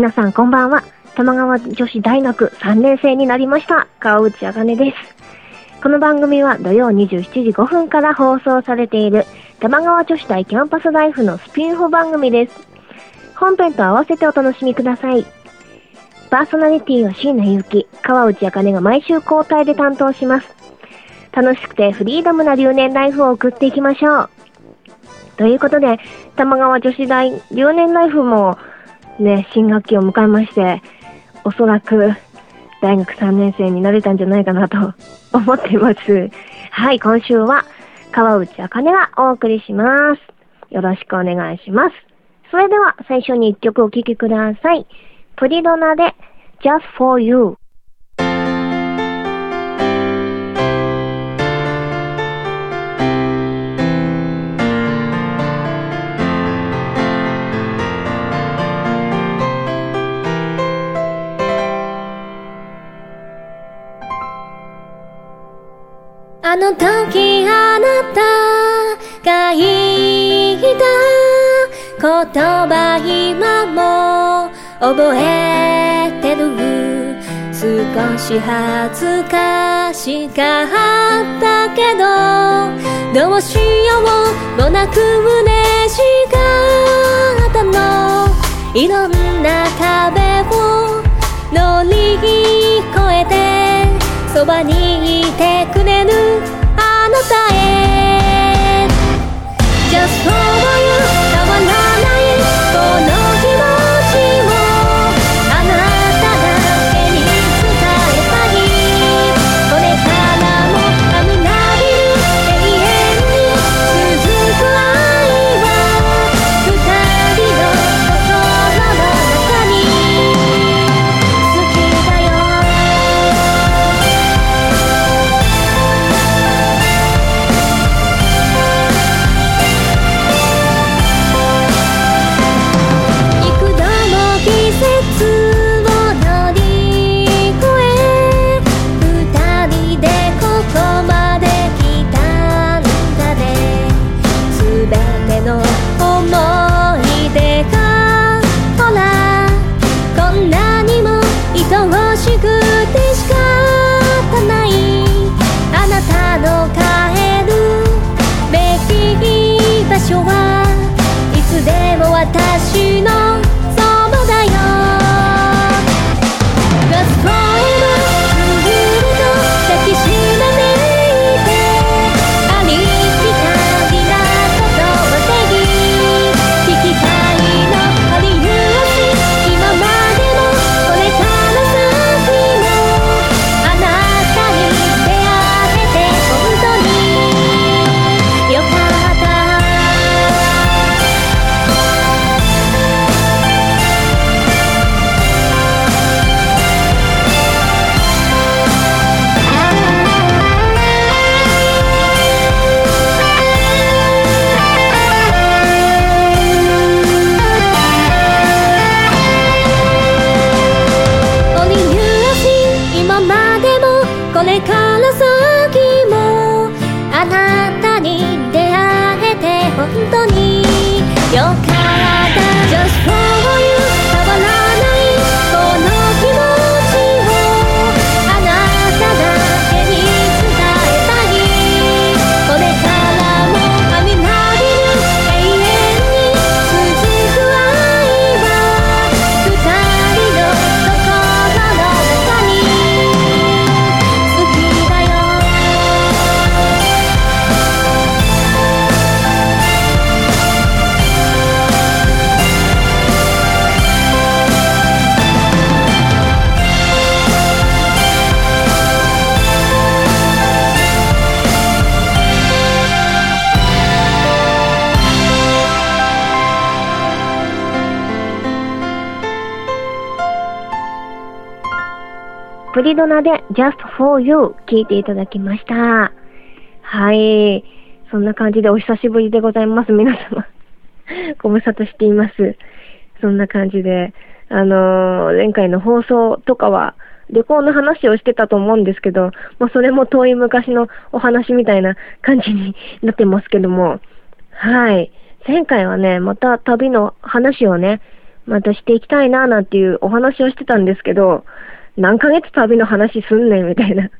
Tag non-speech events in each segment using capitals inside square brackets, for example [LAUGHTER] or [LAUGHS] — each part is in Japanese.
皆さんこんばんは。玉川女子大学3年生になりました。川内あかねです。この番組は土曜27時5分から放送されている玉川女子大キャンパスライフのスピンオフ番組です。本編と合わせてお楽しみください。パーソナリティは椎名ゆき、川内あかねが毎週交代で担当します。楽しくてフリーダムな留年ライフを送っていきましょう。ということで、玉川女子大留年ライフもね、新学期を迎えまして、おそらく大学3年生になれたんじゃないかなと思っています。はい、今週は川内あかねがお送りします。よろしくお願いします。それでは最初に一曲お聴きください。プリドナで Just for You。あの時あなたが言った言葉今も覚えてる少し恥ずかしかったけどどうしようもなく嬉しかったの。いろんな壁を乗り越えてそばにいてくれぬあなたへ。Just for プリドナで Just for You 聞いていただきました。はい。そんな感じでお久しぶりでございます、皆様。[LAUGHS] ご無沙汰しています。そんな感じで、あのー前回の放送とかは、旅行の話をしてたと思うんですけど、まあ、それも遠い昔のお話みたいな感じになってますけども、はい。前回はね、また旅の話をね、またしていきたいななんていうお話をしてたんですけど、何ヶ月旅の話すんねんみたいな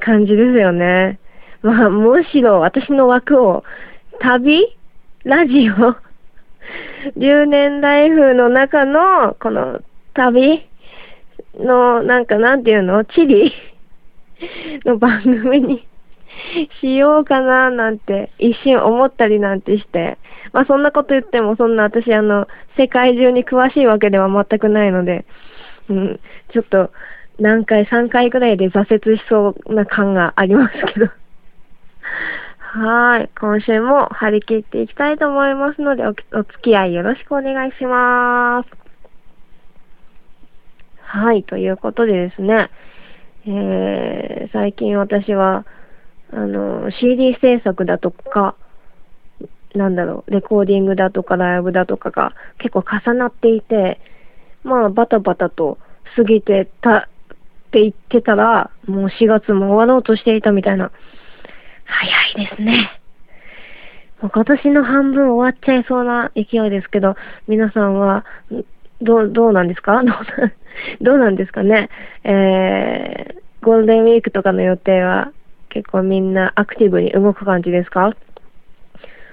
感じですよね。まあ、むしろ私の枠を、旅ラジオ10年ライフの中の、この旅の、なんかなんていうの？地理の番組にしようかななんて一瞬思ったりなんてして。まあそんなこと言ってもそんな私あの、世界中に詳しいわけでは全くないので、うん、ちょっと何回、3回ぐらいで挫折しそうな感がありますけど。はい。今週も張り切っていきたいと思いますのでお、お付き合いよろしくお願いします。はい。ということでですね、えー、最近私は、あの、CD 制作だとか、なんだろう、レコーディングだとかライブだとかが結構重なっていて、まあ、バタバタと過ぎてたって言ってたら、もう4月も終わろうとしていたみたいな。早いですね。もう今年の半分終わっちゃいそうな勢いですけど、皆さんは、どう、どうなんですか？どうなどうなんですかね？えー、ゴールデンウィークとかの予定は結構みんなアクティブに動く感じですか？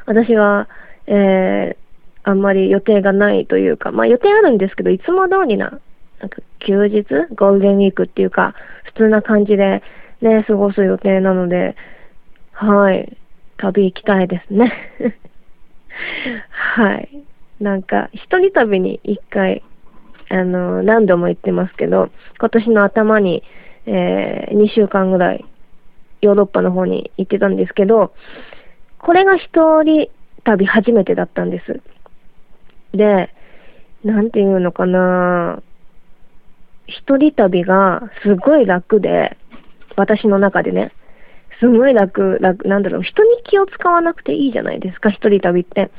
私は、えー、あんまり予定がないというか、まあ予定あるんですけど、いつも通りな、なんか休日ゴールデンウィークっていうか、普通な感じでね、過ごす予定なので、はい、旅行きたいですね。[LAUGHS] はい。なんか、一人旅に一回、あの、何度も言ってますけど、今年の頭に、えー、2週間ぐらい、ヨーロッパの方に行ってたんですけど、これが一人旅初めてだったんです。で、なんていうのかな。一人旅がすごい楽で、私の中でね、すごい楽、楽、なんだろう、人に気を使わなくていいじゃないですか、一人旅って。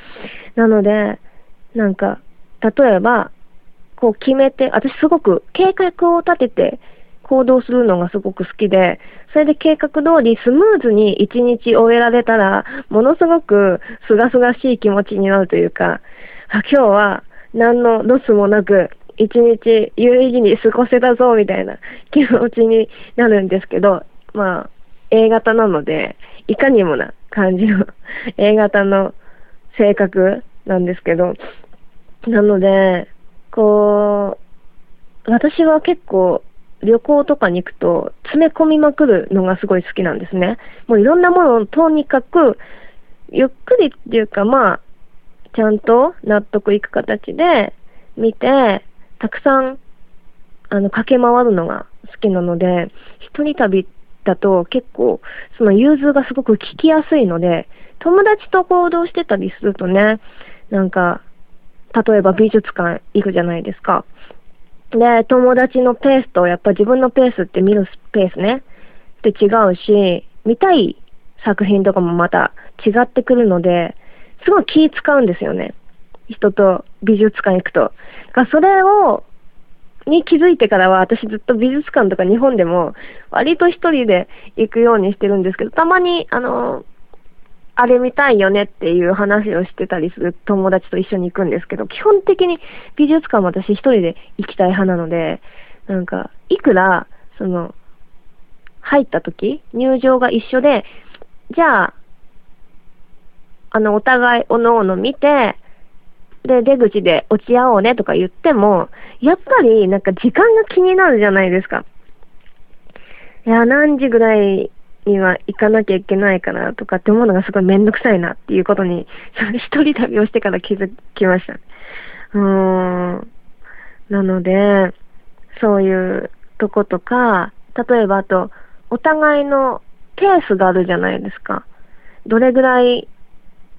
なので、なんか、例えば、こう決めて、私すごく計画を立てて行動するのがすごく好きで、それで計画通りスムーズに一日終えられたら、ものすごくすがすがしい気持ちになるというか、あ今日は何のロスもなく、一日有意義に過ごせたぞ、みたいな気持ちになるんですけど、まあ、A 型なので、いかにもな感じの [LAUGHS] A 型の性格なんですけど、なので、こう、私は結構旅行とかに行くと詰め込みまくるのがすごい好きなんですね。もういろんなものをとにかく、ゆっくりっていうかまあ、ちゃんと納得いく形で見て、たくさん、あの、駆け回るのが好きなので、一人旅だと結構、その融通がすごく聞きやすいので、友達と行動してたりするとね、なんか、例えば美術館行くじゃないですか。で、友達のペースとやっぱ自分のペースって見るペースね、って違うし、見たい作品とかもまた違ってくるので、すごい気使うんですよね。人と美術館行くと。だかそれを、に気づいてからは私ずっと美術館とか日本でも割と一人で行くようにしてるんですけど、たまにあの、あれ見たいよねっていう話をしてたりする友達と一緒に行くんですけど、基本的に美術館も私一人で行きたい派なので、なんか、いくら、その、入った時、入場が一緒で、じゃあ、あの、お互い、おのおの見て、で、出口で落ち合おうねとか言っても、やっぱり、なんか時間が気になるじゃないですか。いや、何時ぐらいには行かなきゃいけないかなとかって思うのがすごいめんどくさいなっていうことに、そ [LAUGHS] の一人旅をしてから気づきました。うーん。なので、そういうとことか、例えばあと、お互いのペースがあるじゃないですか。どれぐらい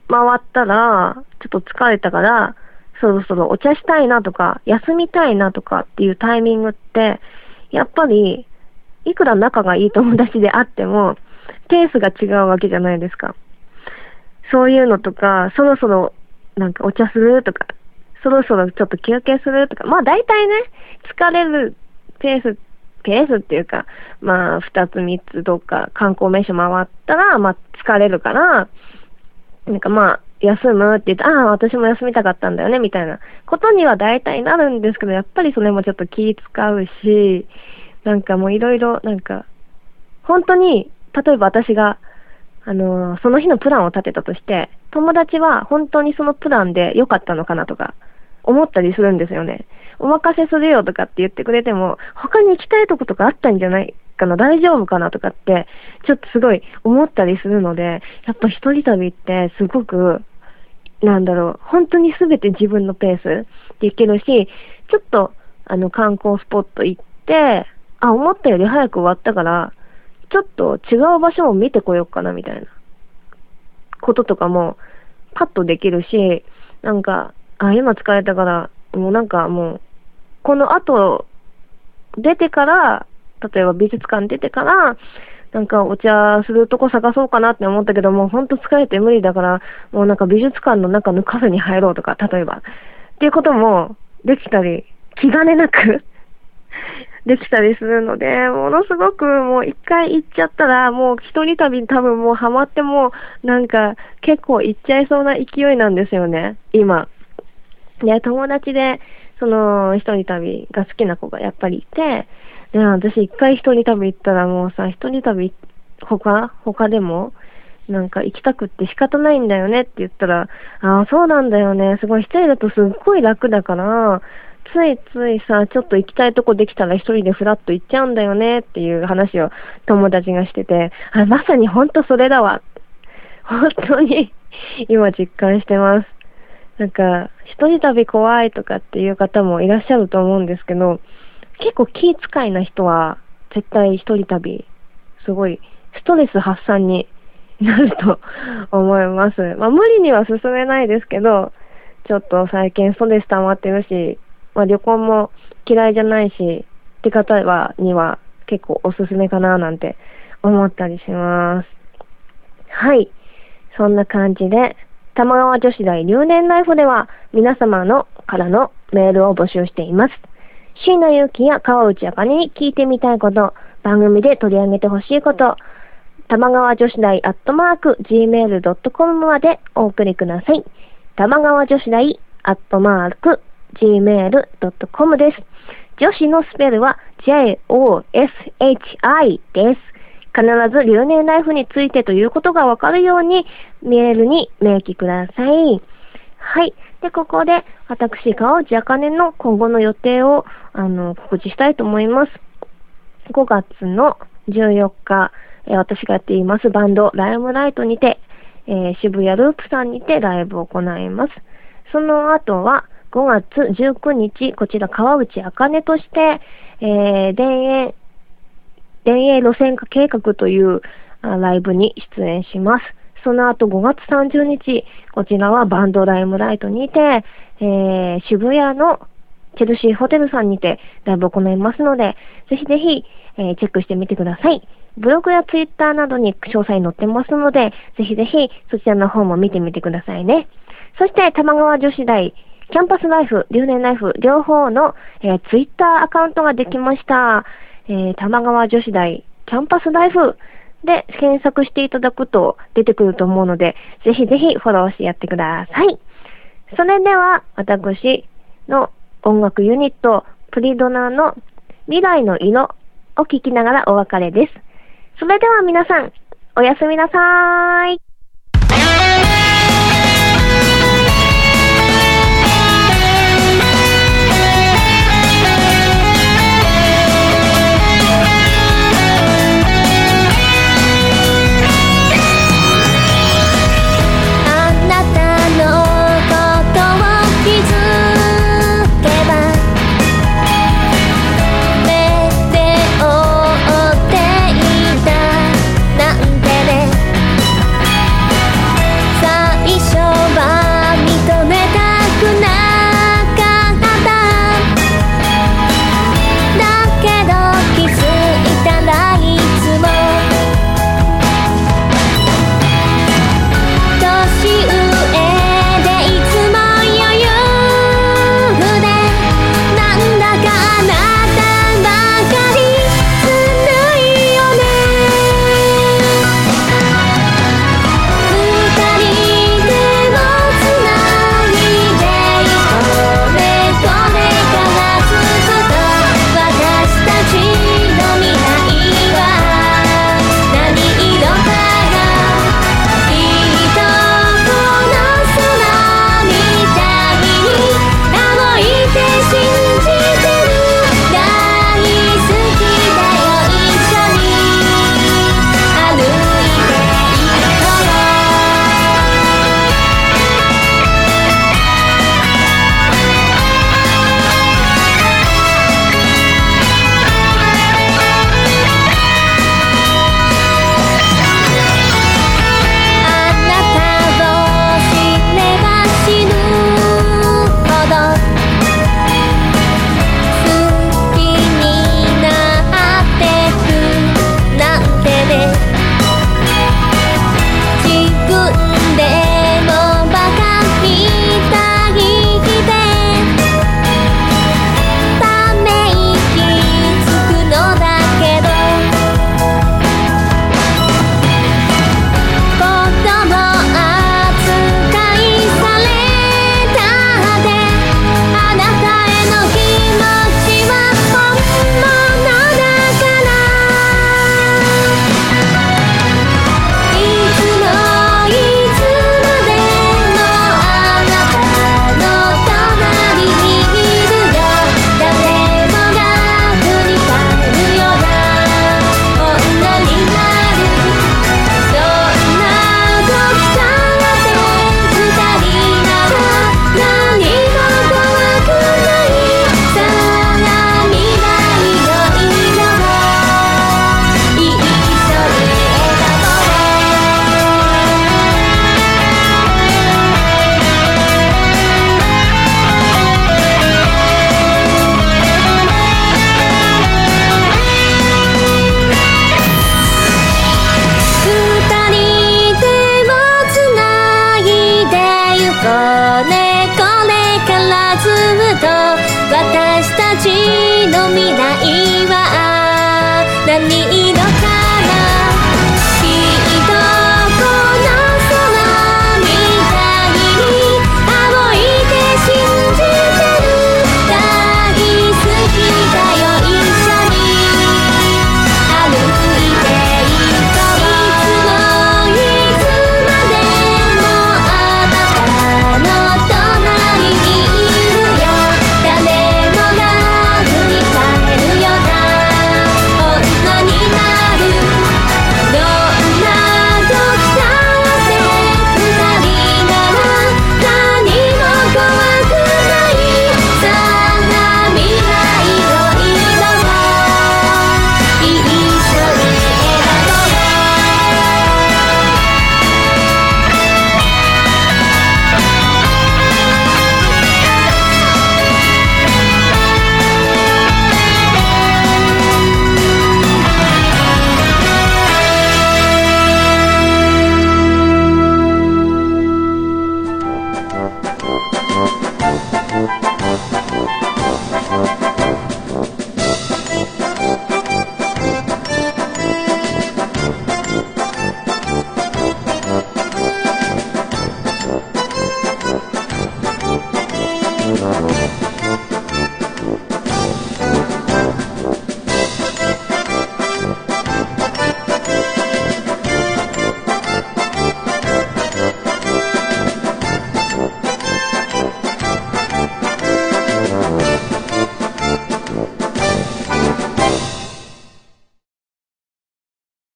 回ったら、ちょっと疲れたから、そろそろお茶したいなとか、休みたいなとかっていうタイミングって、やっぱり、いくら仲がいい友達であっても、ペースが違うわけじゃないですか。そういうのとか、そろそろなんかお茶するとか、そろそろちょっと休憩するとか、まあ大体ね、疲れるペース、ペースっていうか、まあ二つ三つどっか観光名所回ったら、まあ疲れるから、なんかまあ、休むって言って、ああ、私も休みたかったんだよね、みたいなことには大体なるんですけど、やっぱりそれもちょっと気使うし、なんかもういろいろ、なんか、本当に、例えば私が、あのーその日のプランを立てたとして、友達は本当にそのプランで良かったのかなとか、思ったりするんですよね。お任せするよとかって言ってくれても、他に行きたいとことかあったんじゃないかな、大丈夫かなとかって、ちょっとすごい思ったりするので、やっぱ一人旅ってすごく、なんだろう、本当にすべて自分のペースで行けるし、ちょっと、あの、観光スポット行って、あ、思ったより早く終わったから、ちょっと違う場所も見てこようかな、みたいなこととかも、パッとできるし、なんか、あ、今疲れたから、もうなんかもう、この後、出てから、例えば美術館出てから、なんかお茶するとこ探そうかなって思ったけど、もうほんと疲れて無理だから、もうなんか美術館の中のカフェに入ろうとか、例えば。っていうこともできたり、気兼ねなく [LAUGHS] できたりするので、ものすごくもう一回行っちゃったら、もう一人旅多分もうハマっても、なんか結構行っちゃいそうな勢いなんですよね、今。で、友達で、その、一人旅が好きな子がやっぱりいて、で、私一回一人旅行ったらもうさ、一人旅、他他でもなんか行きたくって仕方ないんだよねって言ったら、ああ、そうなんだよね。すごい一人だとすっごい楽だから、ついついさ、ちょっと行きたいとこできたら一人でフラッと行っちゃうんだよねっていう話を友達がしてて、あ、まさに本当それだわ。本当に [LAUGHS] 今実感してます。なんか、一人旅怖いとかっていう方もいらっしゃると思うんですけど、結構気遣いな人は絶対一人旅、すごいストレス発散になると思います。[LAUGHS] まあ無理には進めないですけど、ちょっと最近ストレス溜まってるし、まあ旅行も嫌いじゃないし、って方は、には結構おすすめかななんて思ったりします。はい。そんな感じで、玉川女子大留年ライフでは皆様のからのメールを募集しています。椎名祐希や川内あかねに聞いてみたいこと、番組で取り上げてほしいこと、玉川女子大アットマーク gmail.com までお送りください。玉川女子大アットマーク gmail.com です。女子のスペルは j-o-s-h-i です。必ず留年ライフについてということがわかるようにメールに明記ください。はい。で、ここで私、川内あかねの今後の予定をあの告知したいと思います。5月の14日、えー私がやっていますバンドライムライトにて、えー渋谷ループさんにてライブを行います。その後は5月19日、こちら川内あかねとして、えー、田園、田園路線化計画というライブに出演します。その後5月30日、こちらはバンドライムライトにて、えー渋谷のチェルシーホテルさんにてライブを行いますので、ぜひぜひ、えーチェックしてみてください。ブログやツイッターなどに詳細載ってますので、ぜひぜひそちらの方も見てみてくださいね。そして、玉川女子大、キャンパスライフ、留年ライフ、両方の、えーツイッターアカウントができました。えー玉川女子大、キャンパスライフで検索していただくと出てくると思うので、ぜひぜひフォローしてやってください。それでは、私の音楽ユニット、プリドナの未来の色を聴きながらお別れです。それでは皆さん、おやすみなさーい。